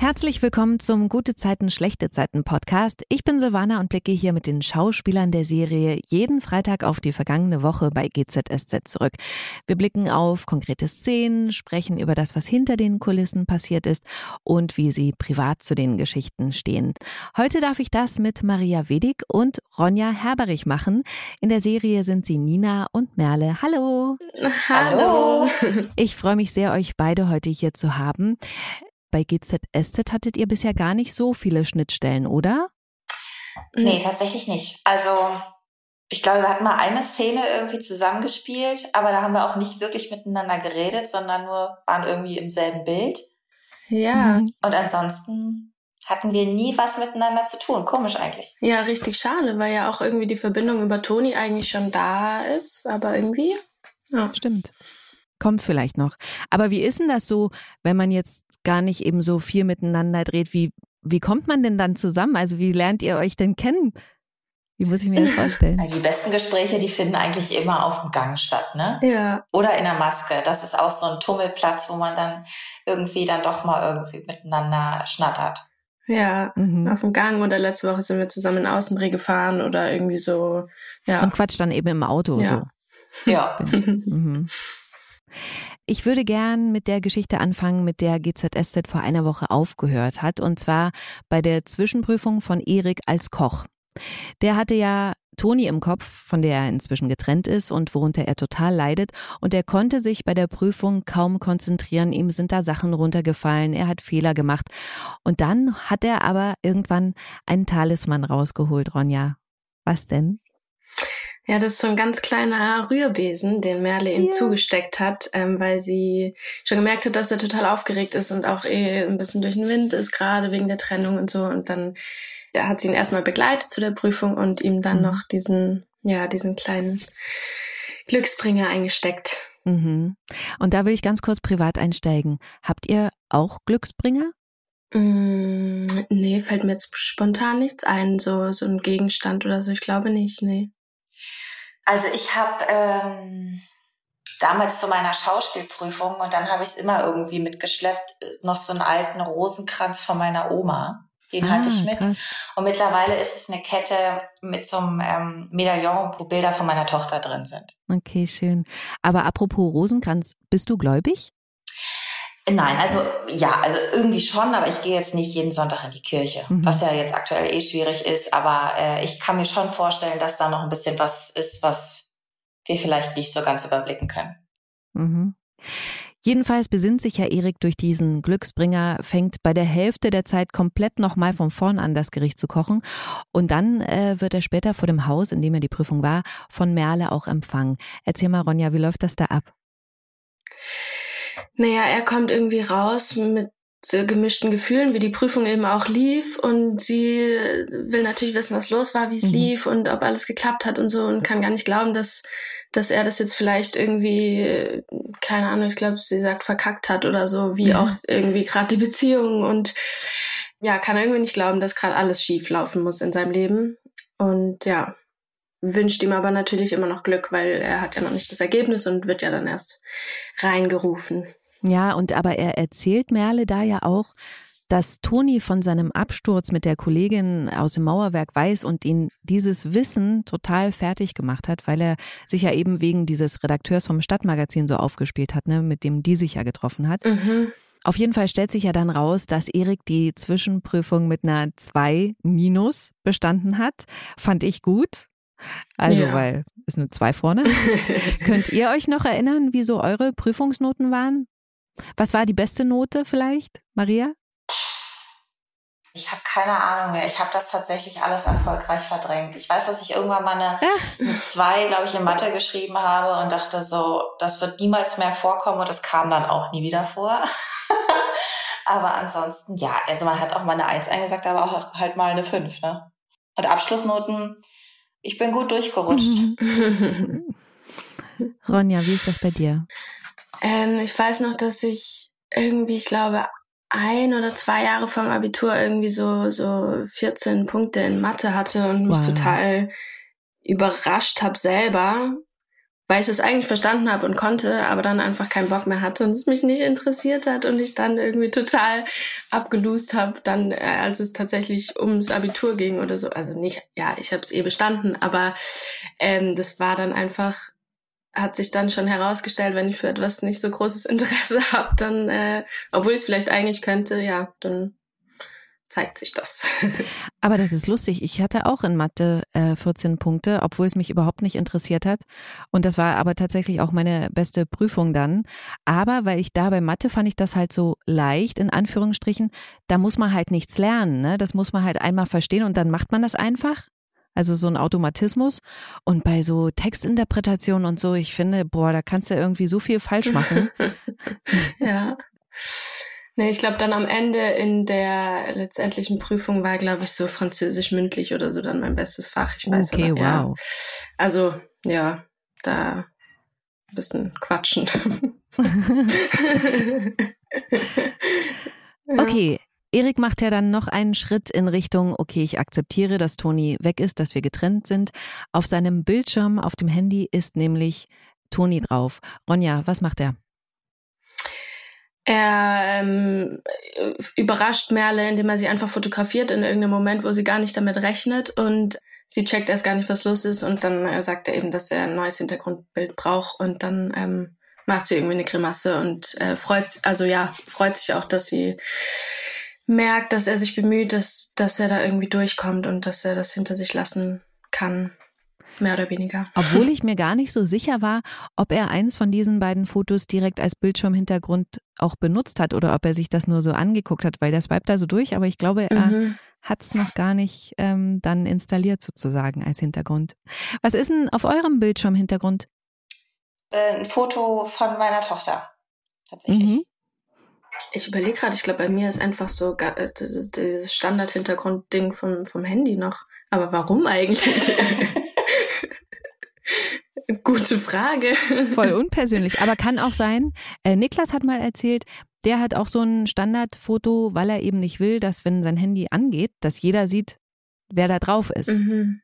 Herzlich willkommen zum Gute Zeiten, schlechte Zeiten Podcast. Ich bin Silvana und blicke hier mit den Schauspielern der Serie jeden Freitag auf die vergangene Woche bei GZSZ zurück. Wir blicken auf konkrete Szenen, sprechen über das, was hinter den Kulissen passiert ist und wie sie privat zu den Geschichten stehen. Heute darf ich das mit Maria Wedig und Ronja Herberich machen. In der Serie sind sie Nina und Merle. Hallo. Hallo. Ich freue mich sehr, euch beide heute hier zu haben. Bei GZSZ hattet ihr bisher gar nicht so viele Schnittstellen, oder? Nee, tatsächlich nicht. Also ich glaube, wir hatten mal eine Szene irgendwie zusammengespielt, aber da haben wir auch nicht wirklich miteinander geredet, sondern nur waren irgendwie im selben Bild. Ja. Und ansonsten hatten wir nie was miteinander zu tun. Komisch eigentlich. Ja, richtig schade, weil ja auch irgendwie die Verbindung über Toni eigentlich schon da ist, aber irgendwie. Ja. Stimmt. Kommt vielleicht noch. Aber wie ist denn das so, wenn man jetzt gar nicht eben so viel miteinander dreht? Wie, wie kommt man denn dann zusammen? Also wie lernt ihr euch denn kennen? Wie muss ich mir das vorstellen? Die besten Gespräche, die finden eigentlich immer auf dem Gang statt, ne? Ja. Oder in der Maske. Das ist auch so ein Tummelplatz, wo man dann irgendwie dann doch mal irgendwie miteinander schnattert. Ja, mhm. auf dem Gang oder letzte Woche sind wir zusammen in Außendreh gefahren oder irgendwie so. Ja. Und quatscht dann eben im Auto ja. so. Ja. mhm. Ich würde gern mit der Geschichte anfangen, mit der GZSZ vor einer Woche aufgehört hat, und zwar bei der Zwischenprüfung von Erik als Koch. Der hatte ja Toni im Kopf, von der er inzwischen getrennt ist und worunter er total leidet, und er konnte sich bei der Prüfung kaum konzentrieren, ihm sind da Sachen runtergefallen, er hat Fehler gemacht. Und dann hat er aber irgendwann einen Talisman rausgeholt, Ronja. Was denn? Ja, das ist so ein ganz kleiner Rührbesen, den Merle ihm ja. zugesteckt hat, ähm, weil sie schon gemerkt hat, dass er total aufgeregt ist und auch eh ein bisschen durch den Wind ist, gerade wegen der Trennung und so. Und dann ja, hat sie ihn erstmal begleitet zu der Prüfung und ihm dann mhm. noch diesen, ja, diesen kleinen Glücksbringer eingesteckt. Mhm. Und da will ich ganz kurz privat einsteigen. Habt ihr auch Glücksbringer? Mm, nee, fällt mir jetzt spontan nichts ein, so, so ein Gegenstand oder so. Ich glaube nicht, nee. Also ich habe ähm, damals zu meiner Schauspielprüfung und dann habe ich es immer irgendwie mitgeschleppt, noch so einen alten Rosenkranz von meiner Oma. Den ah, hatte ich mit. Krass. Und mittlerweile ist es eine Kette mit so einem ähm, Medaillon, wo Bilder von meiner Tochter drin sind. Okay, schön. Aber apropos Rosenkranz, bist du gläubig? Nein, also ja, also irgendwie schon, aber ich gehe jetzt nicht jeden Sonntag in die Kirche, mhm. was ja jetzt aktuell eh schwierig ist. Aber äh, ich kann mir schon vorstellen, dass da noch ein bisschen was ist, was wir vielleicht nicht so ganz überblicken können. Mhm. Jedenfalls besinnt sich Herr Erik durch diesen Glücksbringer, fängt bei der Hälfte der Zeit komplett nochmal von vorn an das Gericht zu kochen. Und dann äh, wird er später vor dem Haus, in dem er die Prüfung war, von Merle auch empfangen. Erzähl mal, Ronja, wie läuft das da ab? Naja, er kommt irgendwie raus mit gemischten Gefühlen, wie die Prüfung eben auch lief und sie will natürlich wissen, was los war, wie es mhm. lief und ob alles geklappt hat und so und kann gar nicht glauben, dass dass er das jetzt vielleicht irgendwie keine Ahnung, ich glaube, sie sagt verkackt hat oder so, wie ja. auch irgendwie gerade die Beziehung und ja, kann irgendwie nicht glauben, dass gerade alles schief laufen muss in seinem Leben und ja, wünscht ihm aber natürlich immer noch Glück, weil er hat ja noch nicht das Ergebnis und wird ja dann erst reingerufen. Ja, und aber er erzählt Merle da ja auch, dass Toni von seinem Absturz mit der Kollegin aus dem Mauerwerk weiß und ihn dieses Wissen total fertig gemacht hat, weil er sich ja eben wegen dieses Redakteurs vom Stadtmagazin so aufgespielt hat, ne, mit dem die sich ja getroffen hat. Mhm. Auf jeden Fall stellt sich ja dann raus, dass Erik die Zwischenprüfung mit einer 2 minus bestanden hat. Fand ich gut. Also, ja. weil ist eine 2 vorne. Könnt ihr euch noch erinnern, wie so eure Prüfungsnoten waren? Was war die beste Note vielleicht, Maria? Ich habe keine Ahnung Ich habe das tatsächlich alles erfolgreich verdrängt. Ich weiß, dass ich irgendwann mal eine, eine zwei, glaube ich, in Mathe geschrieben habe und dachte so, das wird niemals mehr vorkommen und es kam dann auch nie wieder vor. aber ansonsten, ja, also man hat auch mal eine Eins eingesagt, aber auch halt mal eine Fünf, ne? Und Abschlussnoten, ich bin gut durchgerutscht. Ronja, wie ist das bei dir? Ähm, ich weiß noch, dass ich irgendwie, ich glaube, ein oder zwei Jahre vom Abitur irgendwie so, so 14 Punkte in Mathe hatte und mich wow. total überrascht habe selber, weil ich es eigentlich verstanden habe und konnte, aber dann einfach keinen Bock mehr hatte und es mich nicht interessiert hat und ich dann irgendwie total abgelust habe, dann äh, als es tatsächlich ums Abitur ging oder so. Also nicht, ja, ich habe es eh bestanden, aber ähm, das war dann einfach hat sich dann schon herausgestellt, wenn ich für etwas nicht so großes Interesse habe, dann, äh, obwohl ich es vielleicht eigentlich könnte, ja, dann zeigt sich das. Aber das ist lustig. Ich hatte auch in Mathe äh, 14 Punkte, obwohl es mich überhaupt nicht interessiert hat. Und das war aber tatsächlich auch meine beste Prüfung dann. Aber weil ich da bei Mathe fand ich das halt so leicht, in Anführungsstrichen, da muss man halt nichts lernen. Ne? Das muss man halt einmal verstehen und dann macht man das einfach. Also so ein Automatismus. Und bei so Textinterpretationen und so, ich finde, boah, da kannst du irgendwie so viel falsch machen. ja. Nee, ich glaube dann am Ende in der letztendlichen Prüfung war, glaube ich, so Französisch mündlich oder so dann mein bestes Fach. Ich weiß okay, aber, ja. wow. Also, ja, da ein bisschen quatschen. okay, Erik macht ja dann noch einen Schritt in Richtung, okay, ich akzeptiere, dass Toni weg ist, dass wir getrennt sind. Auf seinem Bildschirm auf dem Handy ist nämlich Toni drauf. Ronja, was macht er? Er ähm, überrascht Merle, indem er sie einfach fotografiert in irgendeinem Moment, wo sie gar nicht damit rechnet und sie checkt erst gar nicht, was los ist und dann äh, sagt er eben, dass er ein neues Hintergrundbild braucht und dann ähm, macht sie irgendwie eine Grimasse und äh, freut, also ja, freut sich auch, dass sie merkt, dass er sich bemüht, dass, dass er da irgendwie durchkommt und dass er das hinter sich lassen kann. Mehr oder weniger. Obwohl ich mir gar nicht so sicher war, ob er eins von diesen beiden Fotos direkt als Bildschirmhintergrund auch benutzt hat oder ob er sich das nur so angeguckt hat, weil der swipet da so durch, aber ich glaube, er mhm. hat es noch gar nicht ähm, dann installiert sozusagen als Hintergrund. Was ist denn auf eurem Bildschirmhintergrund? Äh, ein Foto von meiner Tochter. Tatsächlich. Mhm. Ich überlege gerade, ich glaube, bei mir ist einfach so äh, dieses Standard-Hintergrund-Ding vom, vom Handy noch. Aber warum eigentlich? Gute Frage. Voll unpersönlich. Aber kann auch sein, äh, Niklas hat mal erzählt, der hat auch so ein Standardfoto, weil er eben nicht will, dass wenn sein Handy angeht, dass jeder sieht, wer da drauf ist. Mhm.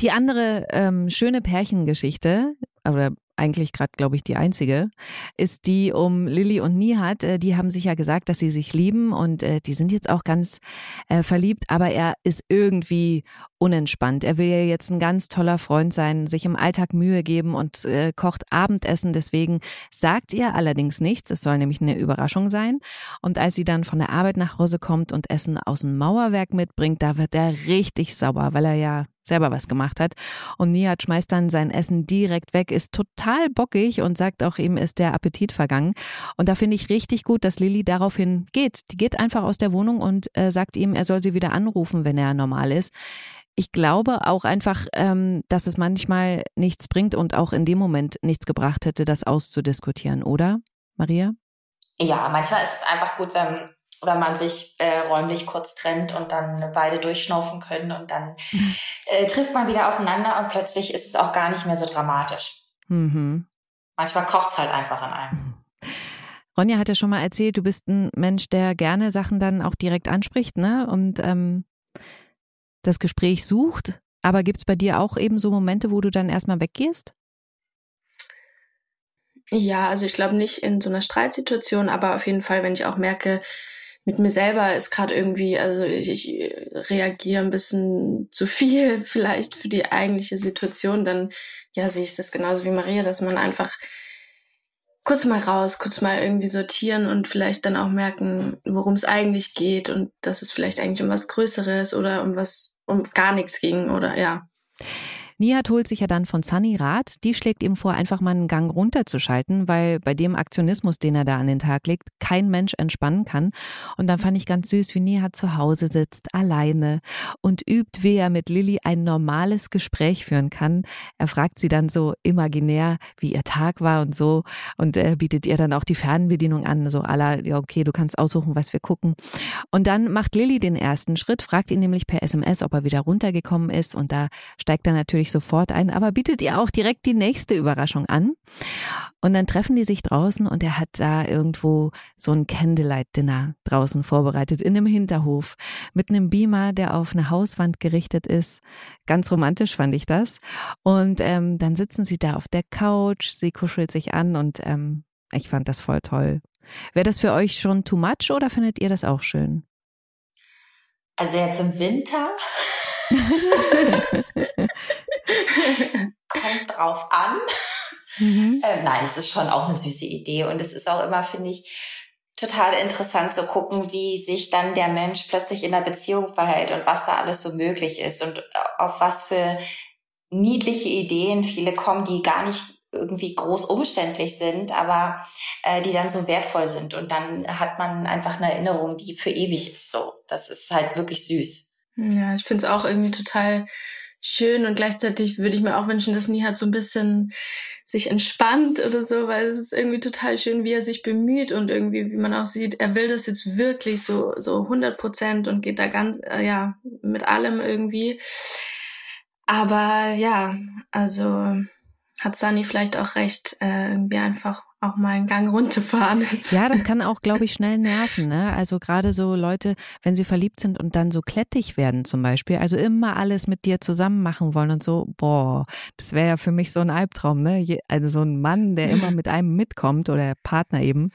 Die andere ähm, schöne Pärchengeschichte, oder eigentlich gerade, glaube ich, die einzige, ist die um Lilly und Nihat. Äh, die haben sich ja gesagt, dass sie sich lieben und äh, die sind jetzt auch ganz äh, verliebt, aber er ist irgendwie unentspannt. Er will ja jetzt ein ganz toller Freund sein, sich im Alltag Mühe geben und kocht Abendessen. Deswegen sagt ihr allerdings nichts. Es soll nämlich eine Überraschung sein. Und als sie dann von der Arbeit nach Hause kommt und Essen aus dem Mauerwerk mitbringt, da wird er richtig sauer, weil er ja selber was gemacht hat. Und Nihat schmeißt dann sein Essen direkt weg, ist total bockig und sagt auch, ihm ist der Appetit vergangen. Und da finde ich richtig gut, dass Lilly daraufhin geht. Die geht einfach aus der Wohnung und äh, sagt ihm, er soll sie wieder anrufen, wenn er normal ist. Ich glaube auch einfach, ähm, dass es manchmal nichts bringt und auch in dem Moment nichts gebracht hätte, das auszudiskutieren, oder, Maria? Ja, manchmal ist es einfach gut, wenn oder man sich äh, räumlich kurz trennt und dann beide durchschnaufen können und dann äh, trifft man wieder aufeinander und plötzlich ist es auch gar nicht mehr so dramatisch. Mhm. Manchmal kocht es halt einfach an einem. Ronja hat ja schon mal erzählt, du bist ein Mensch, der gerne Sachen dann auch direkt anspricht, ne? Und ähm, das Gespräch sucht. Aber gibt es bei dir auch eben so Momente, wo du dann erstmal weggehst? Ja, also ich glaube nicht in so einer Streitsituation, aber auf jeden Fall, wenn ich auch merke, mit mir selber ist gerade irgendwie, also ich, ich reagiere ein bisschen zu viel vielleicht für die eigentliche Situation, dann ja sehe ich das genauso wie Maria, dass man einfach kurz mal raus, kurz mal irgendwie sortieren und vielleicht dann auch merken, worum es eigentlich geht und dass es vielleicht eigentlich um was Größeres oder um was, um gar nichts ging oder ja. Nihat holt sich ja dann von Sunny Rat. Die schlägt ihm vor, einfach mal einen Gang runterzuschalten, weil bei dem Aktionismus, den er da an den Tag legt, kein Mensch entspannen kann. Und dann fand ich ganz süß, wie Nihat zu Hause sitzt, alleine und übt, wie er mit Lilly ein normales Gespräch führen kann. Er fragt sie dann so imaginär, wie ihr Tag war und so und er bietet ihr dann auch die Fernbedienung an, so aller, ja okay, du kannst aussuchen, was wir gucken. Und dann macht Lilly den ersten Schritt, fragt ihn nämlich per SMS, ob er wieder runtergekommen ist und da steigt er natürlich sofort ein, aber bietet ihr auch direkt die nächste Überraschung an. Und dann treffen die sich draußen und er hat da irgendwo so ein Candlelight-Dinner draußen vorbereitet, in einem Hinterhof, mit einem Beamer, der auf eine Hauswand gerichtet ist. Ganz romantisch fand ich das. Und ähm, dann sitzen sie da auf der Couch, sie kuschelt sich an und ähm, ich fand das voll toll. Wäre das für euch schon too much oder findet ihr das auch schön? Also jetzt im Winter kommt drauf an. Mhm. Äh, nein, es ist schon auch eine süße Idee und es ist auch immer, finde ich, total interessant zu gucken, wie sich dann der Mensch plötzlich in der Beziehung verhält und was da alles so möglich ist und auf was für niedliche Ideen viele kommen, die gar nicht irgendwie groß umständlich sind, aber äh, die dann so wertvoll sind. Und dann hat man einfach eine Erinnerung, die für ewig ist. So, das ist halt wirklich süß. Ja, ich finde es auch irgendwie total schön und gleichzeitig würde ich mir auch wünschen, dass Nihat so ein bisschen sich entspannt oder so, weil es ist irgendwie total schön, wie er sich bemüht und irgendwie, wie man auch sieht, er will das jetzt wirklich so so 100 Prozent und geht da ganz äh, ja mit allem irgendwie. Aber ja, also hat Sunny vielleicht auch recht, äh, irgendwie einfach auch mal einen Gang runterfahren ist. Ja, das kann auch, glaube ich, schnell nerven. Ne? Also gerade so Leute, wenn sie verliebt sind und dann so klettig werden zum Beispiel, also immer alles mit dir zusammen machen wollen und so, boah, das wäre ja für mich so ein Albtraum, ne? Also so ein Mann, der immer mit einem mitkommt oder Partner eben.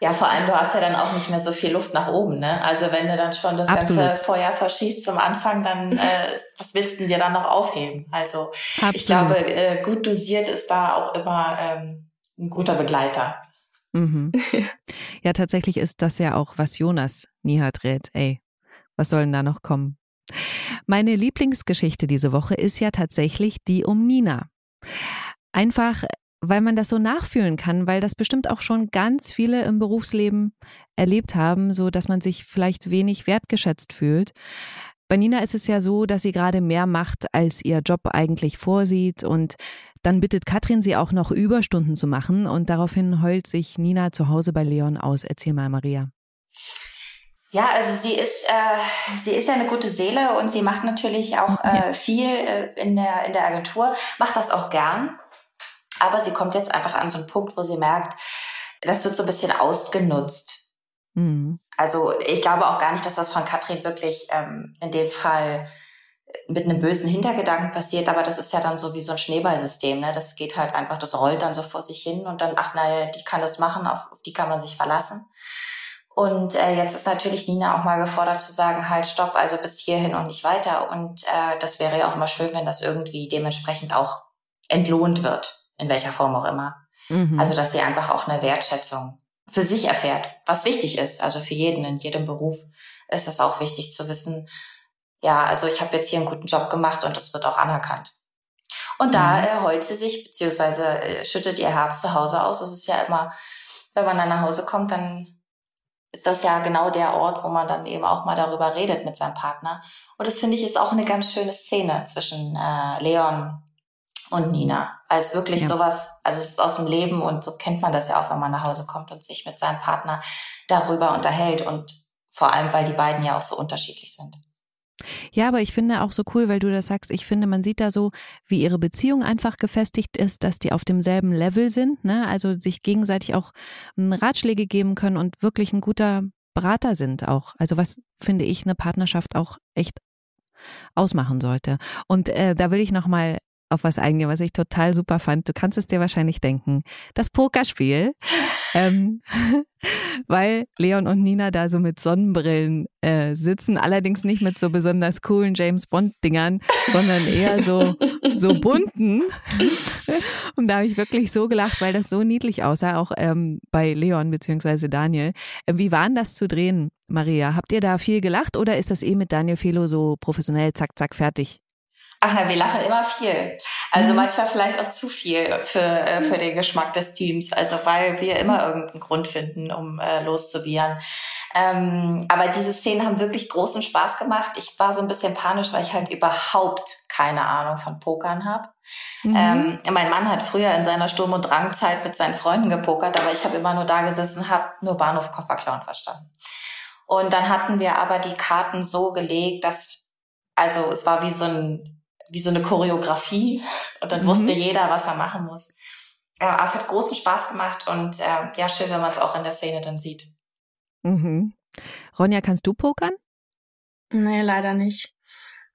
Ja, vor allem, du hast ja dann auch nicht mehr so viel Luft nach oben, ne? Also wenn du dann schon das Absolut. ganze Feuer verschießt zum Anfang, dann äh, was willst du dir dann noch aufheben? Also Absolut. ich glaube, äh, gut dosiert ist da auch immer ähm, ein guter Begleiter. Mhm. ja, tatsächlich ist das ja auch, was Jonas Nihat rät. Ey, was soll denn da noch kommen? Meine Lieblingsgeschichte diese Woche ist ja tatsächlich die um Nina. Einfach, weil man das so nachfühlen kann, weil das bestimmt auch schon ganz viele im Berufsleben erlebt haben, so dass man sich vielleicht wenig wertgeschätzt fühlt. Bei Nina ist es ja so, dass sie gerade mehr macht, als ihr Job eigentlich vorsieht und dann bittet Katrin sie auch noch Überstunden zu machen und daraufhin heult sich Nina zu Hause bei Leon aus. Erzähl mal, Maria. Ja, also sie ist, äh, sie ist ja eine gute Seele und sie macht natürlich auch äh, viel äh, in, der, in der Agentur, macht das auch gern. Aber sie kommt jetzt einfach an so einen Punkt, wo sie merkt, das wird so ein bisschen ausgenutzt. Mhm. Also ich glaube auch gar nicht, dass das von Katrin wirklich ähm, in dem Fall mit einem bösen Hintergedanken passiert, aber das ist ja dann so wie so ein Schneeballsystem, ne? Das geht halt einfach, das rollt dann so vor sich hin und dann, ach naja, die kann das machen, auf, auf die kann man sich verlassen. Und äh, jetzt ist natürlich Nina auch mal gefordert zu sagen, halt, stopp, also bis hierhin und nicht weiter. Und äh, das wäre ja auch immer schön, wenn das irgendwie dementsprechend auch entlohnt wird, in welcher Form auch immer. Mhm. Also, dass sie einfach auch eine Wertschätzung für sich erfährt, was wichtig ist. Also für jeden, in jedem Beruf ist es auch wichtig zu wissen, ja, also ich habe jetzt hier einen guten Job gemacht und das wird auch anerkannt. Und da mhm. äh, heult sie sich, beziehungsweise äh, schüttet ihr Herz zu Hause aus. Es ist ja immer, wenn man dann nach Hause kommt, dann ist das ja genau der Ort, wo man dann eben auch mal darüber redet mit seinem Partner. Und das finde ich ist auch eine ganz schöne Szene zwischen äh, Leon und Nina. Als wirklich ja. sowas, also es ist aus dem Leben und so kennt man das ja auch, wenn man nach Hause kommt und sich mit seinem Partner darüber unterhält und vor allem, weil die beiden ja auch so unterschiedlich sind. Ja, aber ich finde auch so cool, weil du das sagst, ich finde, man sieht da so, wie ihre Beziehung einfach gefestigt ist, dass die auf demselben Level sind, ne? Also sich gegenseitig auch hm, Ratschläge geben können und wirklich ein guter Berater sind auch. Also was finde ich eine Partnerschaft auch echt ausmachen sollte. Und äh, da will ich nochmal auf was eingehen, was ich total super fand. Du kannst es dir wahrscheinlich denken. Das Pokerspiel. ähm, weil Leon und Nina da so mit Sonnenbrillen äh, sitzen, allerdings nicht mit so besonders coolen James Bond-Dingern, sondern eher so, so bunten. und da habe ich wirklich so gelacht, weil das so niedlich aussah, auch ähm, bei Leon bzw. Daniel. Äh, wie war denn das zu drehen, Maria? Habt ihr da viel gelacht oder ist das eh mit Daniel Felo so professionell, zack, zack, fertig? Ach na, wir lachen immer viel. Also mhm. manchmal vielleicht auch zu viel für, äh, für den Geschmack des Teams. Also weil wir immer irgendeinen Grund finden, um äh, loszuwiehern. Ähm, aber diese Szenen haben wirklich großen Spaß gemacht. Ich war so ein bisschen panisch, weil ich halt überhaupt keine Ahnung von Pokern habe. Mhm. Ähm, mein Mann hat früher in seiner Sturm- und Drangzeit mit seinen Freunden gepokert, aber ich habe immer nur da gesessen, habe nur Bahnhof Kofferklauen verstanden. Und dann hatten wir aber die Karten so gelegt, dass also es war wie so ein wie so eine Choreografie und dann mhm. wusste jeder, was er machen muss. Ja, es hat großen Spaß gemacht und äh, ja, schön, wenn man es auch in der Szene dann sieht. Mhm. Ronja, kannst du pokern? Nee, leider nicht.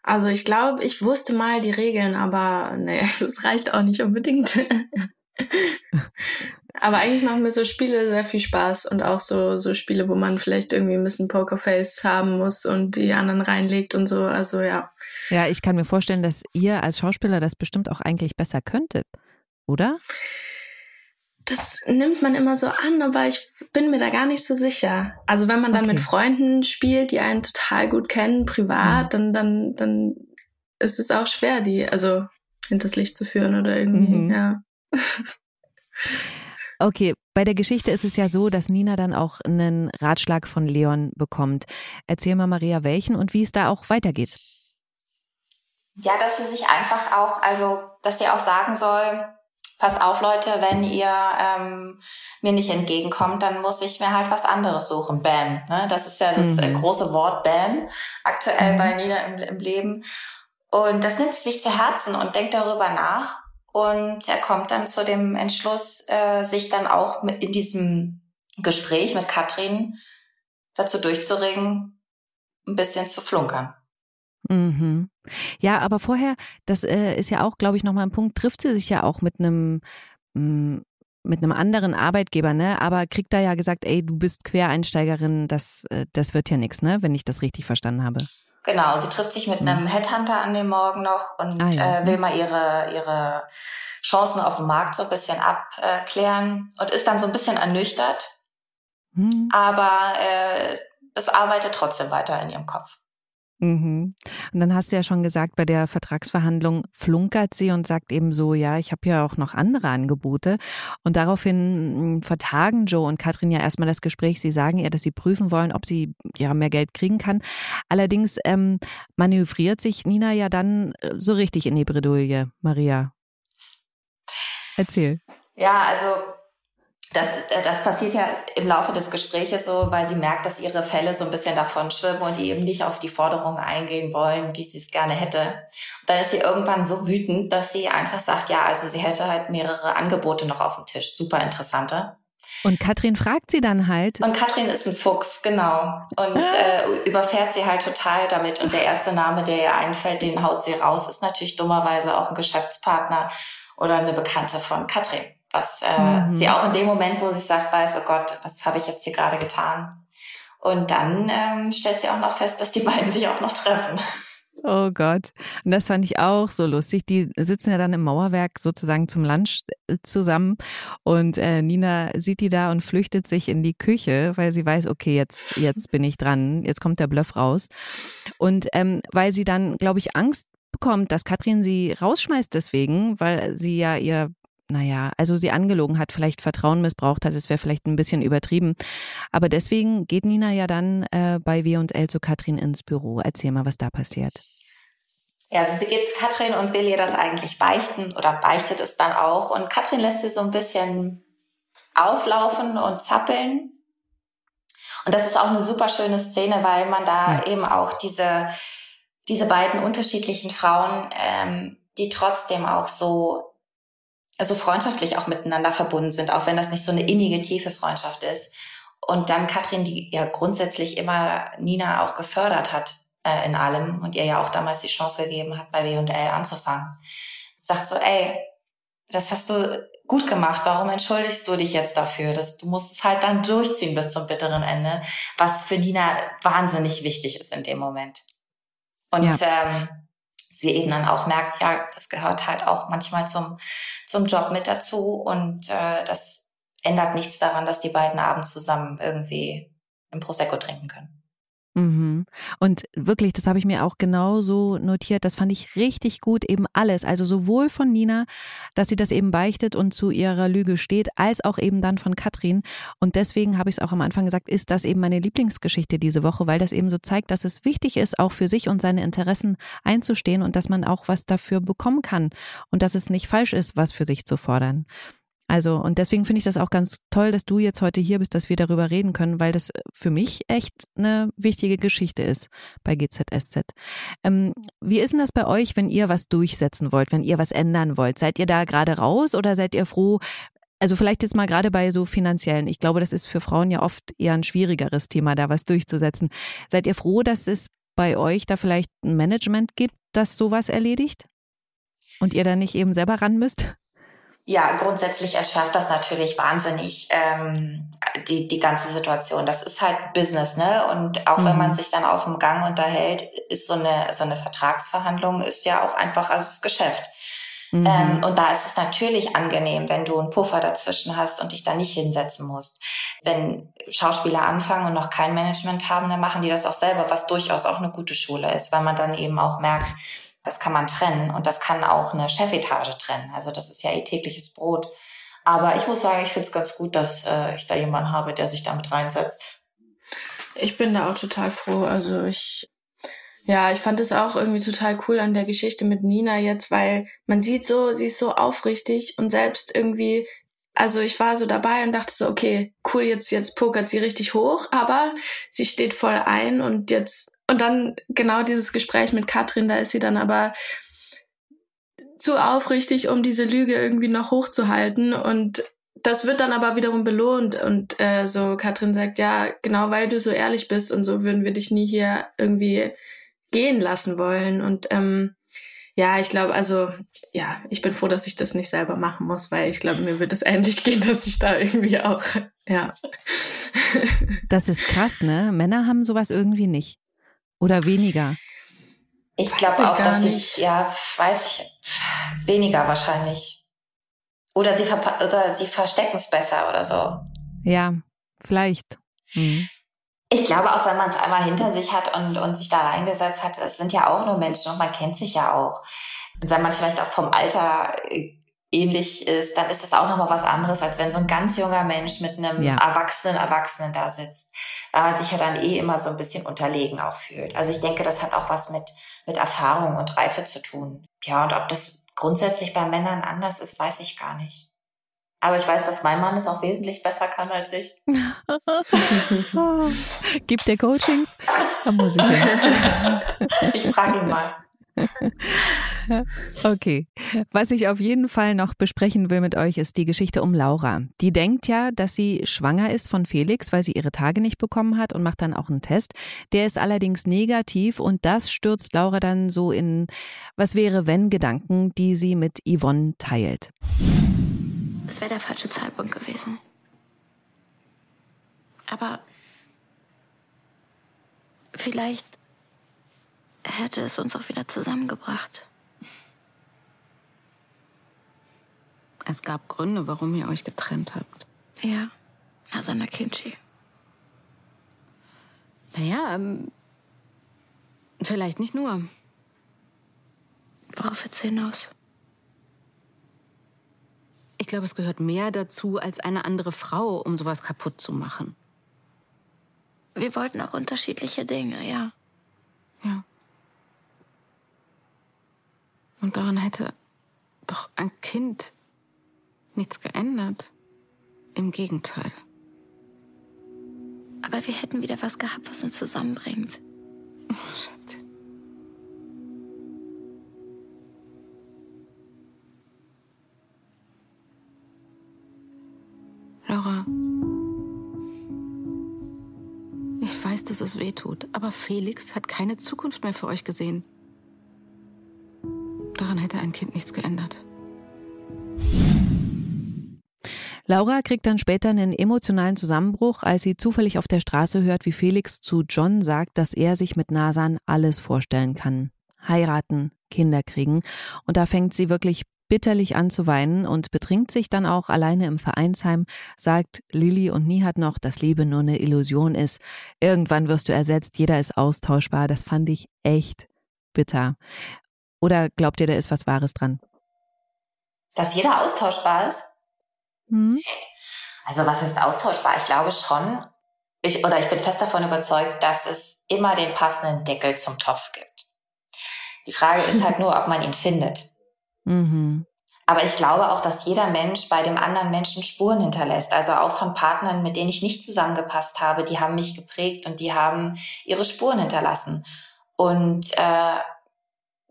Also ich glaube, ich wusste mal die Regeln, aber nee, das reicht auch nicht unbedingt. aber eigentlich machen mir so Spiele sehr viel Spaß und auch so, so Spiele, wo man vielleicht irgendwie ein bisschen Pokerface haben muss und die anderen reinlegt und so. Also ja. Ja, ich kann mir vorstellen, dass ihr als Schauspieler das bestimmt auch eigentlich besser könntet, oder? das nimmt man immer so an, aber ich bin mir da gar nicht so sicher. Also wenn man dann okay. mit Freunden spielt, die einen total gut kennen, privat, mhm. dann, dann, dann ist es auch schwer, die, also hinters Licht zu führen oder irgendwie, mhm. ja. Okay, bei der Geschichte ist es ja so, dass Nina dann auch einen Ratschlag von Leon bekommt. Erzähl mal, Maria, welchen und wie es da auch weitergeht. Ja, dass sie sich einfach auch, also, dass sie auch sagen soll, passt auf, Leute, wenn ihr ähm, mir nicht entgegenkommt, dann muss ich mir halt was anderes suchen. Bam. Ne? Das ist ja das äh, mhm. große Wort Bam aktuell mhm. bei Nina im, im Leben. Und das nimmt sie sich zu Herzen und denkt darüber nach. Und er kommt dann zu dem Entschluss, äh, sich dann auch mit in diesem Gespräch mit Katrin dazu durchzuringen, ein bisschen zu flunkern. Mhm. Ja, aber vorher, das äh, ist ja auch, glaube ich, nochmal ein Punkt, trifft sie sich ja auch mit einem mm, mit einem anderen Arbeitgeber, ne? Aber kriegt da ja gesagt, ey, du bist Quereinsteigerin, das, äh, das wird ja nichts, ne? Wenn ich das richtig verstanden habe. Genau, sie trifft sich mit mhm. einem Headhunter an dem Morgen noch und ah, ja. äh, will mhm. mal ihre, ihre Chancen auf dem Markt so ein bisschen abklären und ist dann so ein bisschen ernüchtert. Mhm. Aber äh, es arbeitet trotzdem weiter in ihrem Kopf. Mhm. Und dann hast du ja schon gesagt, bei der Vertragsverhandlung flunkert sie und sagt eben so, ja, ich habe ja auch noch andere Angebote. Und daraufhin hm, vertagen Joe und Katrin ja erstmal das Gespräch. Sie sagen ihr, dass sie prüfen wollen, ob sie ja mehr Geld kriegen kann. Allerdings ähm, manövriert sich Nina ja dann äh, so richtig in die Bredouille, Maria. Erzähl. Ja, also das, äh, das passiert ja im Laufe des Gespräches so, weil sie merkt, dass ihre Fälle so ein bisschen davon schwimmen und die eben nicht auf die Forderungen eingehen wollen, wie sie es gerne hätte. Und dann ist sie irgendwann so wütend, dass sie einfach sagt, ja, also sie hätte halt mehrere Angebote noch auf dem Tisch, super interessante. Und Katrin fragt sie dann halt. Und Katrin ist ein Fuchs, genau. Und ah. äh, überfährt sie halt total damit. Und der erste Name, der ihr einfällt, den haut sie raus, ist natürlich dummerweise auch ein Geschäftspartner oder eine Bekannte von Katrin was äh, mhm. sie auch in dem Moment, wo sie sagt, weiß, oh Gott, was habe ich jetzt hier gerade getan? Und dann ähm, stellt sie auch noch fest, dass die beiden sich auch noch treffen. Oh Gott. Und das fand ich auch so lustig. Die sitzen ja dann im Mauerwerk sozusagen zum Lunch äh, zusammen. Und äh, Nina sieht die da und flüchtet sich in die Küche, weil sie weiß, okay, jetzt, jetzt bin ich dran, jetzt kommt der Bluff raus. Und ähm, weil sie dann, glaube ich, Angst bekommt, dass Katrin sie rausschmeißt deswegen, weil sie ja ihr naja, also sie angelogen hat, vielleicht Vertrauen missbraucht hat, das wäre vielleicht ein bisschen übertrieben. Aber deswegen geht Nina ja dann äh, bei W&L zu Katrin ins Büro. Erzähl mal, was da passiert. Ja, also sie geht zu Katrin und will ihr das eigentlich beichten oder beichtet es dann auch. Und Katrin lässt sie so ein bisschen auflaufen und zappeln. Und das ist auch eine super schöne Szene, weil man da ja. eben auch diese, diese beiden unterschiedlichen Frauen, ähm, die trotzdem auch so also freundschaftlich auch miteinander verbunden sind, auch wenn das nicht so eine innige, tiefe Freundschaft ist. Und dann Katrin, die ja grundsätzlich immer Nina auch gefördert hat äh, in allem und ihr ja auch damals die Chance gegeben hat, bei W&L anzufangen, sagt so, ey, das hast du gut gemacht. Warum entschuldigst du dich jetzt dafür? Das, du musst es halt dann durchziehen bis zum bitteren Ende, was für Nina wahnsinnig wichtig ist in dem Moment. Und ja. ähm, sie eben dann auch merkt, ja, das gehört halt auch manchmal zum, zum Job mit dazu und äh, das ändert nichts daran, dass die beiden abends zusammen irgendwie im Prosecco trinken können. Mhm. Und wirklich, das habe ich mir auch genauso notiert. Das fand ich richtig gut, eben alles. Also sowohl von Nina, dass sie das eben beichtet und zu ihrer Lüge steht, als auch eben dann von Katrin. Und deswegen habe ich es auch am Anfang gesagt, ist das eben meine Lieblingsgeschichte diese Woche, weil das eben so zeigt, dass es wichtig ist, auch für sich und seine Interessen einzustehen und dass man auch was dafür bekommen kann und dass es nicht falsch ist, was für sich zu fordern. Also, und deswegen finde ich das auch ganz toll, dass du jetzt heute hier bist, dass wir darüber reden können, weil das für mich echt eine wichtige Geschichte ist bei GZSZ. Ähm, wie ist denn das bei euch, wenn ihr was durchsetzen wollt, wenn ihr was ändern wollt? Seid ihr da gerade raus oder seid ihr froh, also vielleicht jetzt mal gerade bei so finanziellen. Ich glaube, das ist für Frauen ja oft eher ein schwierigeres Thema, da was durchzusetzen. Seid ihr froh, dass es bei euch da vielleicht ein Management gibt, das sowas erledigt? Und ihr da nicht eben selber ran müsst? Ja, grundsätzlich entschärft das natürlich wahnsinnig ähm, die, die ganze Situation. Das ist halt Business, ne? Und auch mhm. wenn man mhm. sich dann auf dem Gang unterhält, ist so eine, so eine Vertragsverhandlung ist ja auch einfach also das Geschäft. Mhm. Ähm, und da ist es natürlich angenehm, wenn du einen Puffer dazwischen hast und dich da nicht hinsetzen musst. Wenn Schauspieler anfangen und noch kein Management haben, dann machen die das auch selber, was durchaus auch eine gute Schule ist, weil man dann eben auch merkt, das kann man trennen und das kann auch eine Chefetage trennen. Also das ist ja eh tägliches Brot. Aber ich muss sagen, ich finde es ganz gut, dass äh, ich da jemanden habe, der sich damit reinsetzt. Ich bin da auch total froh. Also ich, ja, ich fand es auch irgendwie total cool an der Geschichte mit Nina jetzt, weil man sieht so, sie ist so aufrichtig und selbst irgendwie, also ich war so dabei und dachte so, okay, cool, jetzt, jetzt pokert sie richtig hoch, aber sie steht voll ein und jetzt und dann genau dieses Gespräch mit Katrin, da ist sie dann aber zu aufrichtig, um diese Lüge irgendwie noch hochzuhalten. Und das wird dann aber wiederum belohnt. Und äh, so Katrin sagt, ja, genau weil du so ehrlich bist und so würden wir dich nie hier irgendwie gehen lassen wollen. Und ähm, ja, ich glaube, also ja, ich bin froh, dass ich das nicht selber machen muss, weil ich glaube, mir wird es ähnlich gehen, dass ich da irgendwie auch, ja. Das ist krass, ne? Männer haben sowas irgendwie nicht. Oder weniger? Ich glaube auch, dass nicht. sie, ja, weiß ich, weniger wahrscheinlich. Oder sie, oder sie verstecken es besser oder so. Ja, vielleicht. Mhm. Ich glaube auch, wenn man es einmal hinter sich hat und, und sich da reingesetzt hat, es sind ja auch nur Menschen und man kennt sich ja auch. Und wenn man vielleicht auch vom Alter äh, ähnlich ist, dann ist das auch nochmal was anderes, als wenn so ein ganz junger Mensch mit einem ja. erwachsenen Erwachsenen da sitzt, weil man sich ja dann eh immer so ein bisschen unterlegen auch fühlt. Also ich denke, das hat auch was mit, mit Erfahrung und Reife zu tun. Ja, und ob das grundsätzlich bei Männern anders ist, weiß ich gar nicht. Aber ich weiß, dass mein Mann es auch wesentlich besser kann als ich. Gibt der Coachings? Da muss ich ich frage ihn mal. Okay. Was ich auf jeden Fall noch besprechen will mit euch, ist die Geschichte um Laura. Die denkt ja, dass sie schwanger ist von Felix, weil sie ihre Tage nicht bekommen hat und macht dann auch einen Test. Der ist allerdings negativ und das stürzt Laura dann so in Was wäre wenn Gedanken, die sie mit Yvonne teilt. Es wäre der falsche Zeitpunkt gewesen. Aber vielleicht hätte es uns auch wieder zusammengebracht. Es gab Gründe, warum ihr euch getrennt habt. Ja, Asana Kinchi. Naja, ähm, vielleicht nicht nur. Worauf du hinaus? Ich glaube, es gehört mehr dazu, als eine andere Frau, um sowas kaputt zu machen. Wir wollten auch unterschiedliche Dinge, ja. Ja. Und daran hätte doch ein Kind nichts geändert. Im Gegenteil. Aber wir hätten wieder was gehabt, was uns zusammenbringt. Oh, Schatz. Laura, ich weiß, dass es weh tut, aber Felix hat keine Zukunft mehr für euch gesehen. Daran hätte ein Kind nichts geändert. Laura kriegt dann später einen emotionalen Zusammenbruch, als sie zufällig auf der Straße hört, wie Felix zu John sagt, dass er sich mit Nasan alles vorstellen kann. Heiraten, Kinder kriegen. Und da fängt sie wirklich bitterlich an zu weinen und betrinkt sich dann auch alleine im Vereinsheim, sagt Lilly und Nihat noch, dass Liebe nur eine Illusion ist. Irgendwann wirst du ersetzt, jeder ist austauschbar. Das fand ich echt bitter. Oder glaubt ihr, da ist was Wahres dran? Dass jeder austauschbar ist? Hm? Also was ist austauschbar? Ich glaube schon, ich, oder ich bin fest davon überzeugt, dass es immer den passenden Deckel zum Topf gibt. Die Frage ist halt nur, ob man ihn findet. Mhm. Aber ich glaube auch, dass jeder Mensch bei dem anderen Menschen Spuren hinterlässt. Also auch von Partnern, mit denen ich nicht zusammengepasst habe, die haben mich geprägt und die haben ihre Spuren hinterlassen. Und äh,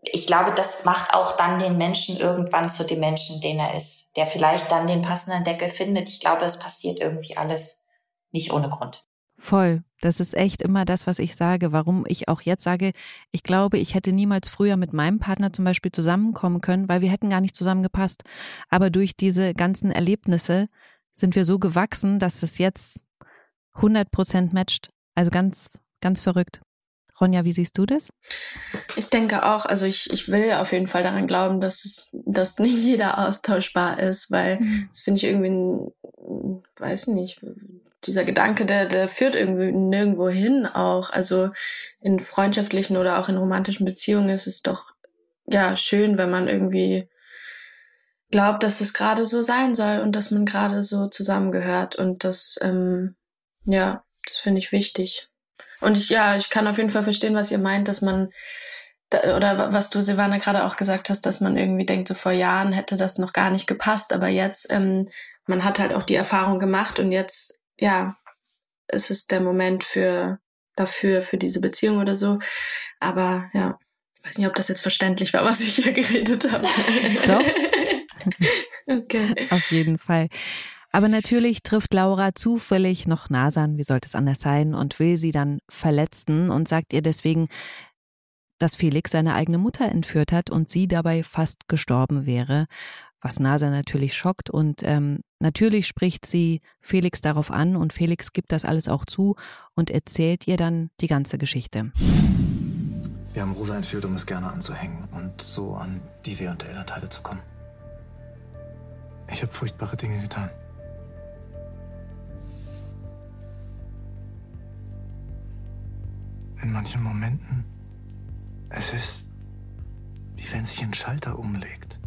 ich glaube, das macht auch dann den Menschen irgendwann zu dem Menschen, den er ist, der vielleicht dann den passenden Deckel findet. Ich glaube, es passiert irgendwie alles nicht ohne Grund. Voll. Das ist echt immer das, was ich sage, warum ich auch jetzt sage, ich glaube, ich hätte niemals früher mit meinem Partner zum Beispiel zusammenkommen können, weil wir hätten gar nicht zusammengepasst. Aber durch diese ganzen Erlebnisse sind wir so gewachsen, dass es jetzt 100 Prozent matcht. Also ganz, ganz verrückt. Ronja, wie siehst du das? Ich denke auch, also ich, ich will auf jeden Fall daran glauben, dass es, dass nicht jeder austauschbar ist, weil mhm. das finde ich irgendwie, weiß nicht, dieser Gedanke, der, der führt irgendwie nirgendwo hin auch. Also in freundschaftlichen oder auch in romantischen Beziehungen ist es doch ja schön, wenn man irgendwie glaubt, dass es gerade so sein soll und dass man gerade so zusammengehört. Und das, ähm, ja, das finde ich wichtig. Und ich, ja, ich kann auf jeden Fall verstehen, was ihr meint, dass man, oder was du, Silvana, gerade auch gesagt hast, dass man irgendwie denkt, so vor Jahren hätte das noch gar nicht gepasst, aber jetzt, ähm, man hat halt auch die Erfahrung gemacht und jetzt ja, es ist der Moment für dafür, für diese Beziehung oder so. Aber ja, ich weiß nicht, ob das jetzt verständlich war, was ich hier geredet habe. Doch. okay. Auf jeden Fall. Aber natürlich trifft Laura zufällig noch Nasan, wie sollte es anders sein, und will sie dann verletzen und sagt ihr deswegen, dass Felix seine eigene Mutter entführt hat und sie dabei fast gestorben wäre was Nasa natürlich schockt. Und ähm, natürlich spricht sie Felix darauf an und Felix gibt das alles auch zu und erzählt ihr dann die ganze Geschichte. Wir haben Rosa entführt, um es gerne anzuhängen und so an die W- und Elternteile zu kommen. Ich habe furchtbare Dinge getan. In manchen Momenten, es ist, wie wenn sich ein Schalter umlegt.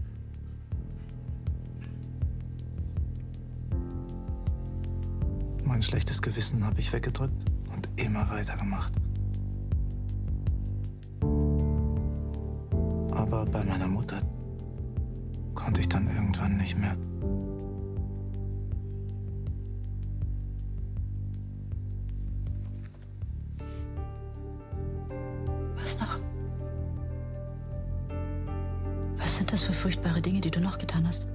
Mein schlechtes Gewissen habe ich weggedrückt und immer weitergemacht. Aber bei meiner Mutter konnte ich dann irgendwann nicht mehr. Noch getan hast?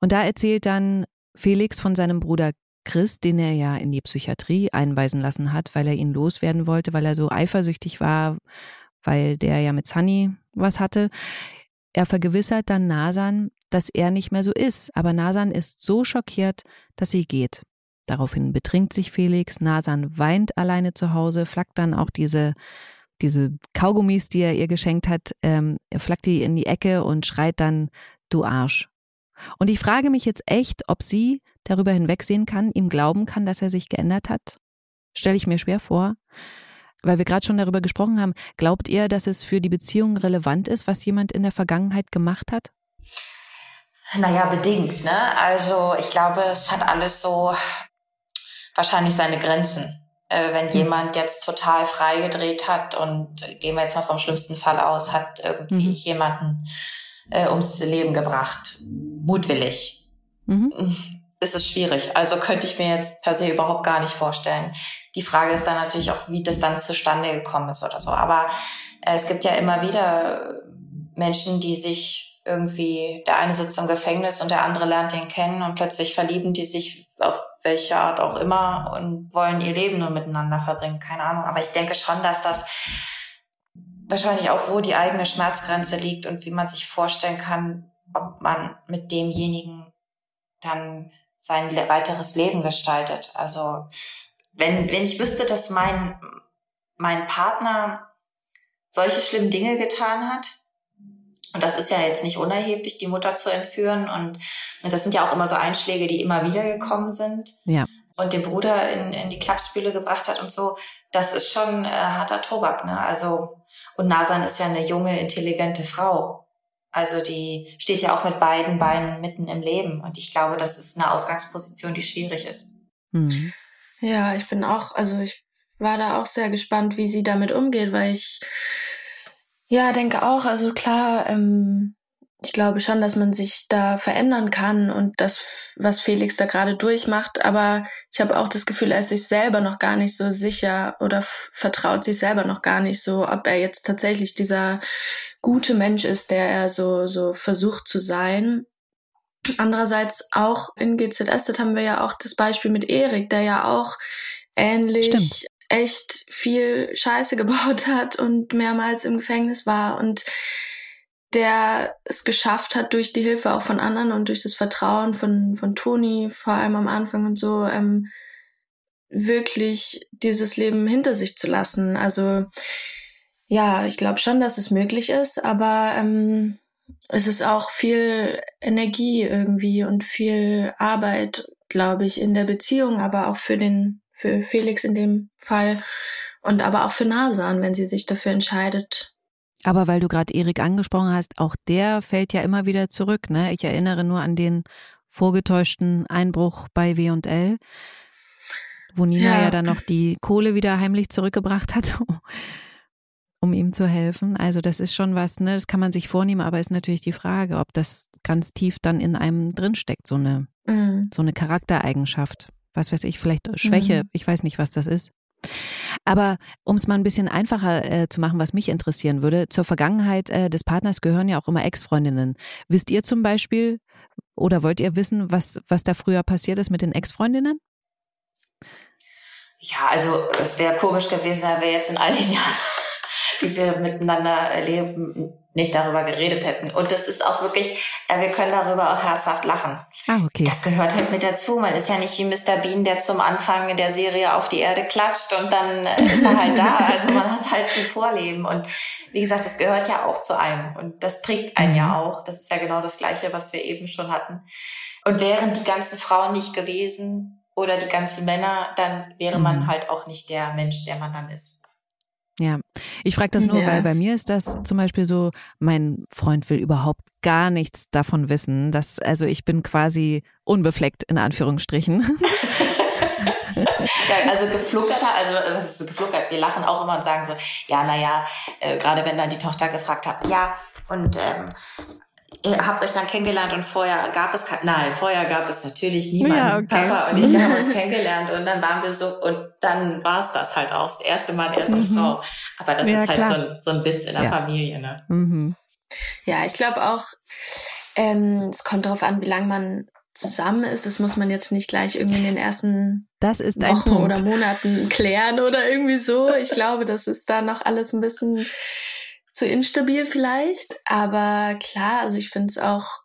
Und da erzählt dann Felix von seinem Bruder Chris, den er ja in die Psychiatrie einweisen lassen hat, weil er ihn loswerden wollte, weil er so eifersüchtig war, weil der ja mit Sunny was hatte. Er vergewissert dann Nasan, dass er nicht mehr so ist, aber Nasan ist so schockiert, dass sie geht. Daraufhin betrinkt sich Felix, Nasan weint alleine zu Hause, flackt dann auch diese, diese Kaugummis, die er ihr geschenkt hat, ähm, flackt die in die Ecke und schreit dann, du Arsch. Und ich frage mich jetzt echt, ob sie darüber hinwegsehen kann, ihm glauben kann, dass er sich geändert hat. Stelle ich mir schwer vor. Weil wir gerade schon darüber gesprochen haben, glaubt ihr, dass es für die Beziehung relevant ist, was jemand in der Vergangenheit gemacht hat? Naja, bedingt, ne? Also ich glaube, es hat alles so wahrscheinlich seine Grenzen. Äh, wenn hm. jemand jetzt total frei gedreht hat und gehen wir jetzt mal vom schlimmsten Fall aus, hat irgendwie mhm. jemanden äh, ums Leben gebracht. Mutwillig. Mhm. Ist schwierig. Also könnte ich mir jetzt per se überhaupt gar nicht vorstellen. Die Frage ist dann natürlich auch, wie das dann zustande gekommen ist oder so. Aber äh, es gibt ja immer wieder Menschen, die sich irgendwie, der eine sitzt im Gefängnis und der andere lernt ihn kennen und plötzlich verlieben die sich auf welche Art auch immer und wollen ihr Leben nur miteinander verbringen. Keine Ahnung. Aber ich denke schon, dass das wahrscheinlich auch, wo die eigene Schmerzgrenze liegt und wie man sich vorstellen kann, ob man mit demjenigen dann sein weiteres Leben gestaltet. Also wenn, wenn ich wüsste, dass mein, mein Partner solche schlimmen Dinge getan hat, und das ist ja jetzt nicht unerheblich, die Mutter zu entführen. Und, das sind ja auch immer so Einschläge, die immer wieder gekommen sind. Ja. Und den Bruder in, in die Klappspüle gebracht hat und so. Das ist schon äh, harter Tobak. Ne? Also und Nasan ist ja eine junge, intelligente Frau. Also die steht ja auch mit beiden Beinen mitten im Leben. Und ich glaube, das ist eine Ausgangsposition, die schwierig ist. Mhm. Ja, ich bin auch, also ich war da auch sehr gespannt, wie sie damit umgeht, weil ich Ja, denke auch. Also klar, ähm, ich glaube schon, dass man sich da verändern kann und das, was Felix da gerade durchmacht. Aber ich habe auch das Gefühl, er ist sich selber noch gar nicht so sicher oder vertraut sich selber noch gar nicht so, ob er jetzt tatsächlich dieser gute Mensch ist, der er so, so versucht zu sein. Andererseits auch in GZS haben wir ja auch das Beispiel mit Erik, der ja auch ähnlich Stimmt. Echt viel Scheiße gebaut hat und mehrmals im Gefängnis war und der es geschafft hat, durch die Hilfe auch von anderen und durch das Vertrauen von, von Toni, vor allem am Anfang und so, ähm, wirklich dieses Leben hinter sich zu lassen. Also ja, ich glaube schon, dass es möglich ist, aber ähm, es ist auch viel Energie irgendwie und viel Arbeit, glaube ich, in der Beziehung, aber auch für den, für Felix in dem Fall und aber auch für Nasan, wenn sie sich dafür entscheidet. Aber weil du gerade Erik angesprochen hast, auch der fällt ja immer wieder zurück. Ne? Ich erinnere nur an den vorgetäuschten Einbruch bei W&L, wo Nina ja. ja dann noch die Kohle wieder heimlich zurückgebracht hat um ihm zu helfen. Also das ist schon was, ne, das kann man sich vornehmen, aber ist natürlich die Frage, ob das ganz tief dann in einem drinsteckt, so eine, mhm. so eine Charaktereigenschaft. Was weiß ich, vielleicht Schwäche, mhm. ich weiß nicht, was das ist. Aber um es mal ein bisschen einfacher äh, zu machen, was mich interessieren würde, zur Vergangenheit äh, des Partners gehören ja auch immer Ex-Freundinnen. Wisst ihr zum Beispiel oder wollt ihr wissen, was, was da früher passiert ist mit den Ex-Freundinnen? Ja, also es wäre komisch gewesen, wenn wir jetzt in all den Jahren die wir miteinander leben, nicht darüber geredet hätten. Und das ist auch wirklich, äh, wir können darüber auch herzhaft lachen. Ah, okay. Das gehört halt mit dazu. Man ist ja nicht wie Mr. Bean, der zum Anfang der Serie auf die Erde klatscht und dann ist er halt da. Also man hat halt ein Vorleben. Und wie gesagt, das gehört ja auch zu einem. Und das prägt einen ja mhm. auch. Das ist ja genau das Gleiche, was wir eben schon hatten. Und wären die ganzen Frauen nicht gewesen oder die ganzen Männer, dann wäre man mhm. halt auch nicht der Mensch, der man dann ist. Ja, ich frage das nur, ja. weil bei mir ist das zum Beispiel so, mein Freund will überhaupt gar nichts davon wissen. Dass, also ich bin quasi unbefleckt in Anführungsstrichen. ja, also gefluckert, also was ist gefluckert? Wir lachen auch immer und sagen so, ja, naja, äh, gerade wenn dann die Tochter gefragt hat, ja, und ähm, ihr habt euch dann kennengelernt und vorher gab es nein, vorher gab es natürlich niemanden. Ja, okay. Papa und ich haben uns kennengelernt und dann waren wir so und dann war es das halt auch. Das erste Mal, erste mhm. Frau. Aber das ja, ist halt so ein, so ein Witz in der ja. Familie, ne? Mhm. Ja, ich glaube auch, ähm, es kommt darauf an, wie lange man zusammen ist. Das muss man jetzt nicht gleich irgendwie in den ersten das ist Wochen oder Monaten klären oder irgendwie so. Ich glaube, das ist da noch alles ein bisschen zu instabil vielleicht, aber klar, also ich finde es auch,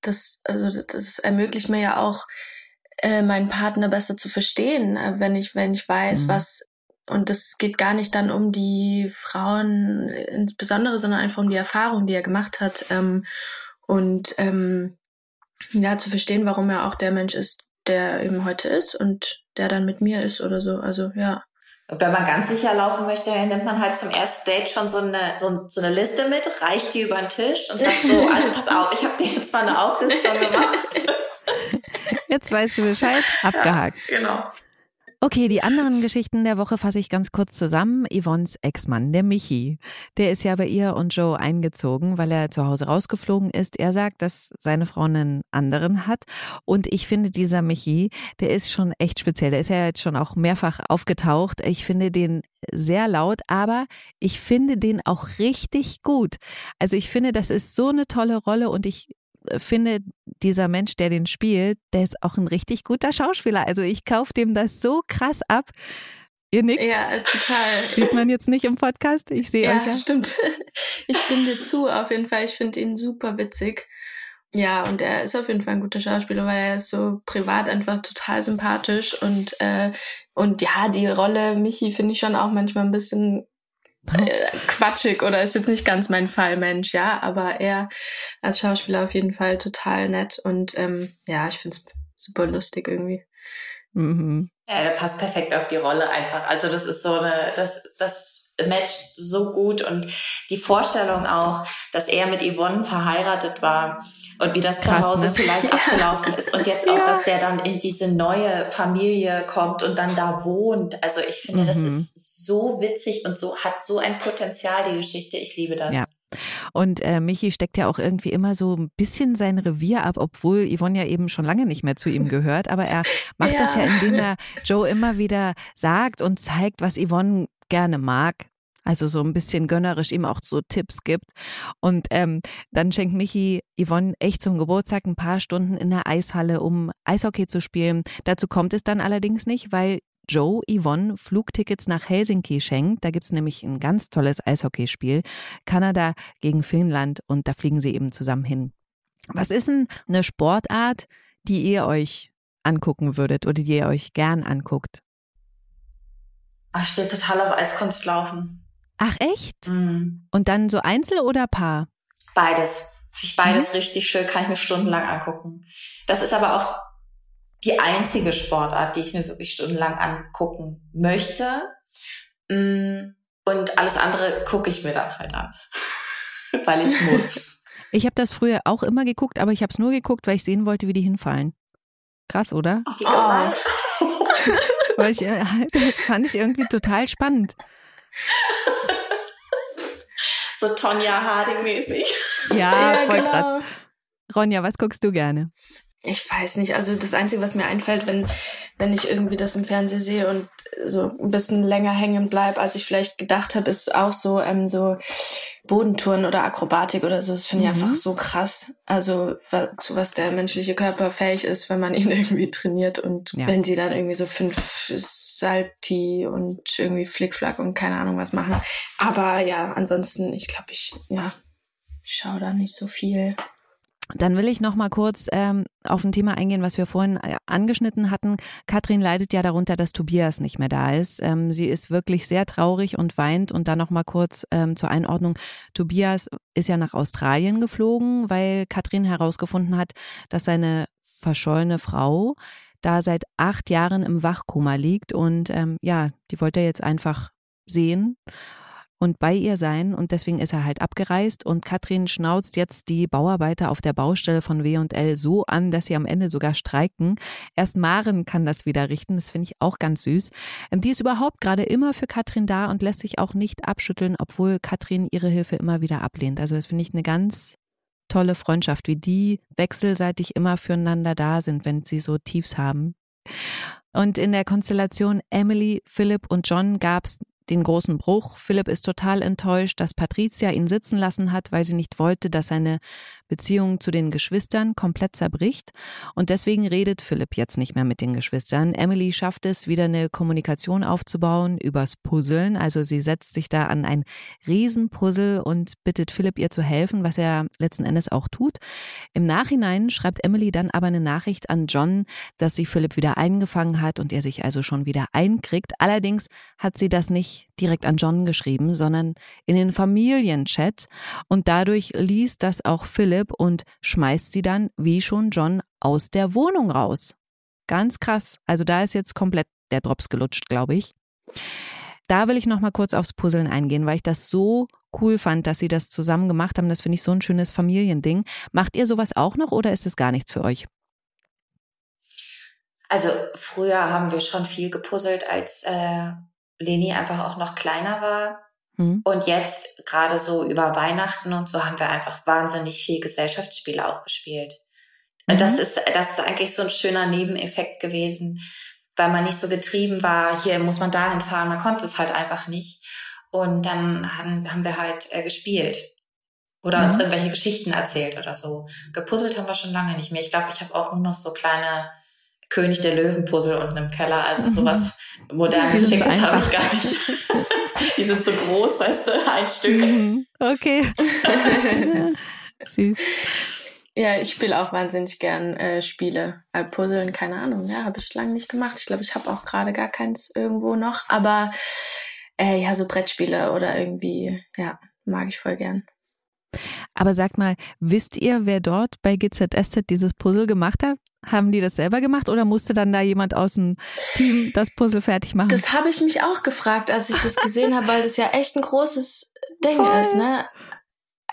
das, also das, das, ermöglicht mir ja auch, äh, meinen Partner besser zu verstehen, äh, wenn ich, wenn ich weiß, mhm. was und das geht gar nicht dann um die Frauen insbesondere, sondern einfach um die Erfahrung, die er gemacht hat. Ähm, und ähm, ja, zu verstehen, warum er auch der Mensch ist, der eben heute ist und der dann mit mir ist oder so. Also ja. Und wenn man ganz sicher laufen möchte, dann nimmt man halt zum ersten Date schon so eine, so, so eine Liste mit, reicht die über den Tisch und sagt so, also pass auf, ich habe dir jetzt mal eine Auflistung gemacht. Jetzt weißt du Bescheid, abgehakt. Ja, genau. Okay, die anderen Geschichten der Woche fasse ich ganz kurz zusammen. Yvonnes Ex-Mann, der Michi, der ist ja bei ihr und Joe eingezogen, weil er zu Hause rausgeflogen ist. Er sagt, dass seine Frau einen anderen hat. Und ich finde, dieser Michi, der ist schon echt speziell. Der ist ja jetzt schon auch mehrfach aufgetaucht. Ich finde den sehr laut, aber ich finde den auch richtig gut. Also ich finde, das ist so eine tolle Rolle und ich finde, dieser Mensch, der den spielt, der ist auch ein richtig guter Schauspieler. Also ich kaufe dem das so krass ab. Ihr nickt. Ja, total. Sieht man jetzt nicht im Podcast. Ich sehe ja, euch ja. stimmt. Ich stimme dir zu, auf jeden Fall. Ich finde ihn super witzig. Ja, und er ist auf jeden Fall ein guter Schauspieler, weil er ist so privat einfach total sympathisch und äh, und ja, die Rolle Michi finde ich schon auch manchmal ein bisschen äh, quatschig oder ist jetzt nicht ganz mein Fall, Mensch, ja, aber er als Schauspieler auf jeden Fall total nett und ähm, ja, ich finde es super lustig irgendwie. Mhm. Ja, der passt perfekt auf die Rolle einfach. Also das ist so eine, das, das matcht so gut und die Vorstellung auch, dass er mit Yvonne verheiratet war und wie das Krass, zu Hause ne? vielleicht abgelaufen ist und jetzt auch, dass der dann in diese neue Familie kommt und dann da wohnt. Also ich finde, mhm. das ist so witzig und so hat so ein Potenzial die Geschichte. Ich liebe das. Ja. Und äh, Michi steckt ja auch irgendwie immer so ein bisschen sein Revier ab, obwohl Yvonne ja eben schon lange nicht mehr zu ihm gehört. Aber er macht ja. das ja, indem er Joe immer wieder sagt und zeigt, was Yvonne gerne mag. Also so ein bisschen gönnerisch ihm auch so Tipps gibt. Und ähm, dann schenkt Michi Yvonne echt zum Geburtstag ein paar Stunden in der Eishalle, um Eishockey zu spielen. Dazu kommt es dann allerdings nicht, weil Joe Yvonne Flugtickets nach Helsinki schenkt. Da gibt es nämlich ein ganz tolles Eishockeyspiel. Kanada gegen Finnland und da fliegen sie eben zusammen hin. Was ist denn eine Sportart, die ihr euch angucken würdet oder die ihr euch gern anguckt? Ach, ich stehe total auf Eiskunstlaufen. Ach echt? Mhm. Und dann so Einzel oder Paar? Beides. Ich beides mhm. richtig schön, kann ich mir stundenlang angucken. Das ist aber auch die einzige Sportart, die ich mir wirklich stundenlang angucken möchte. Mm, und alles andere gucke ich mir dann halt an, weil ich muss. Ich habe das früher auch immer geguckt, aber ich habe es nur geguckt, weil ich sehen wollte, wie die hinfallen. Krass, oder? Oh. weil ich, äh, das fand ich irgendwie total spannend. so Tonja Harding mäßig. Ja, ja voll genau. krass. Ronja, was guckst du gerne? Ich weiß nicht, also das Einzige, was mir einfällt, wenn, wenn ich irgendwie das im Fernsehen sehe und so ein bisschen länger hängen bleib, als ich vielleicht gedacht habe, ist auch so, ähm, so Bodentouren oder Akrobatik oder so. Das finde ich mhm. einfach so krass. Also zu was der menschliche Körper fähig ist, wenn man ihn irgendwie trainiert und ja. wenn sie dann irgendwie so fünf Salti und irgendwie Flickflack und keine Ahnung was machen. Aber ja, ansonsten, ich glaube, ich, ja, schaue da nicht so viel. Dann will ich noch mal kurz ähm, auf ein Thema eingehen, was wir vorhin äh, angeschnitten hatten. Katrin leidet ja darunter, dass Tobias nicht mehr da ist. Ähm, sie ist wirklich sehr traurig und weint. Und dann noch mal kurz ähm, zur Einordnung: Tobias ist ja nach Australien geflogen, weil Katrin herausgefunden hat, dass seine verschollene Frau da seit acht Jahren im Wachkoma liegt und ähm, ja, die wollte er jetzt einfach sehen und bei ihr sein und deswegen ist er halt abgereist und Katrin schnauzt jetzt die Bauarbeiter auf der Baustelle von W&L so an, dass sie am Ende sogar streiken. Erst Maren kann das wieder richten, das finde ich auch ganz süß. Ähm, die ist überhaupt gerade immer für Katrin da und lässt sich auch nicht abschütteln, obwohl Katrin ihre Hilfe immer wieder ablehnt. Also das finde ich eine ganz tolle Freundschaft, wie die wechselseitig immer füreinander da sind, wenn sie so Tiefs haben. Und in der Konstellation Emily, Philipp und John gab es den großen Bruch. Philipp ist total enttäuscht, dass Patricia ihn sitzen lassen hat, weil sie nicht wollte, dass seine Beziehung zu den Geschwistern komplett zerbricht. Und deswegen redet Philipp jetzt nicht mehr mit den Geschwistern. Emily schafft es, wieder eine Kommunikation aufzubauen übers Puzzeln. Also sie setzt sich da an ein Riesenpuzzle und bittet Philipp ihr zu helfen, was er letzten Endes auch tut. Im Nachhinein schreibt Emily dann aber eine Nachricht an John, dass sie Philipp wieder eingefangen hat und er sich also schon wieder einkriegt. Allerdings hat sie das nicht direkt an John geschrieben, sondern in den Familienchat. Und dadurch liest das auch Philipp und schmeißt sie dann, wie schon John, aus der Wohnung raus. Ganz krass. Also da ist jetzt komplett der Drops gelutscht, glaube ich. Da will ich noch mal kurz aufs Puzzeln eingehen, weil ich das so cool fand, dass sie das zusammen gemacht haben. Das finde ich so ein schönes Familiending. Macht ihr sowas auch noch oder ist es gar nichts für euch? Also früher haben wir schon viel gepuzzelt, als äh, Leni einfach auch noch kleiner war. Mhm. Und jetzt, gerade so über Weihnachten und so, haben wir einfach wahnsinnig viel Gesellschaftsspiele auch gespielt. Mhm. Das ist, das ist eigentlich so ein schöner Nebeneffekt gewesen, weil man nicht so getrieben war, hier muss man dahin fahren, man konnte es halt einfach nicht. Und dann haben, haben wir halt äh, gespielt. Oder mhm. uns irgendwelche Geschichten erzählt oder so. Gepuzzelt haben wir schon lange nicht mehr. Ich glaube, ich habe auch nur noch so kleine König der Löwen-Puzzle unten im Keller. Also sowas modernes, schickes so habe ich gar nicht. Die sind so groß, weißt du, ein Stück. Mhm. Okay. Süß. Ja, ich spiele auch wahnsinnig gern äh, Spiele. Äh, Puzzeln, keine Ahnung, ja, habe ich lange nicht gemacht. Ich glaube, ich habe auch gerade gar keins irgendwo noch. Aber äh, ja, so Brettspiele oder irgendwie, ja, mag ich voll gern. Aber sag mal, wisst ihr, wer dort bei GZSZ dieses Puzzle gemacht hat? Haben die das selber gemacht oder musste dann da jemand aus dem Team das Puzzle fertig machen? Das habe ich mich auch gefragt, als ich das gesehen habe, weil das ja echt ein großes Ding Voll. ist, ne?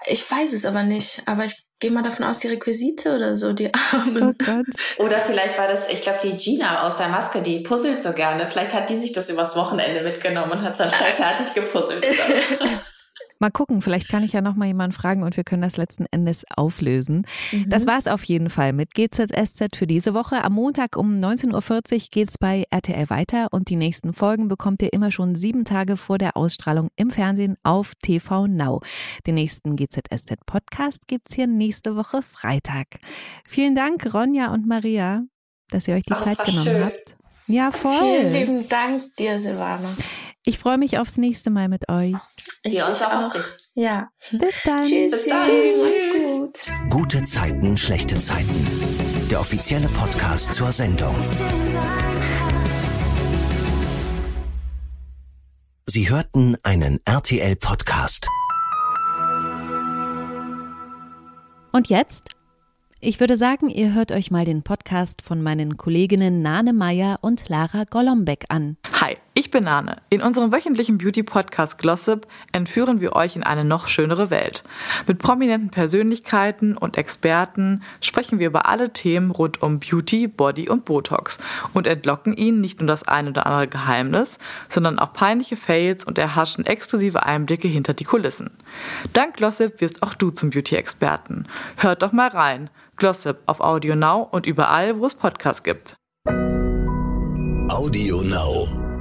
Ich weiß es aber nicht, aber ich gehe mal davon aus, die Requisite oder so, die Armen. Oh oder vielleicht war das, ich glaube, die Gina aus der Maske, die puzzelt so gerne. Vielleicht hat die sich das übers Wochenende mitgenommen und hat es dann schnell fertig gepuzzelt. Mal gucken, vielleicht kann ich ja noch mal jemanden fragen und wir können das letzten Endes auflösen. Mhm. Das war es auf jeden Fall mit GZSZ für diese Woche. Am Montag um 19.40 Uhr geht es bei RTL weiter und die nächsten Folgen bekommt ihr immer schon sieben Tage vor der Ausstrahlung im Fernsehen auf TV Now. Den nächsten GZSZ Podcast gibt es hier nächste Woche Freitag. Vielen Dank, Ronja und Maria, dass ihr euch die Ach, Zeit genommen schön. habt. Ja, voll. Vielen lieben Dank dir, Silvana. Ich freue mich aufs nächste Mal mit euch. Ich uns auch. auch. Ja. Bis dann. Tschüss. Bis dann. Tschüss. Tschüss. gut. Gute Zeiten, schlechte Zeiten. Der offizielle Podcast zur Sendung. Sie hörten einen RTL-Podcast. Und jetzt? Ich würde sagen, ihr hört euch mal den Podcast von meinen Kolleginnen Nane Meyer und Lara Golombek an. Hi, ich bin Nane. In unserem wöchentlichen Beauty-Podcast Glossip entführen wir euch in eine noch schönere Welt. Mit prominenten Persönlichkeiten und Experten sprechen wir über alle Themen rund um Beauty, Body und Botox und entlocken ihnen nicht nur das ein oder andere Geheimnis, sondern auch peinliche Fails und erhaschen exklusive Einblicke hinter die Kulissen. Dank Glossip wirst auch du zum Beauty-Experten. Hört doch mal rein. Glossip auf Audio Now und überall, wo es Podcasts gibt. Audio Now.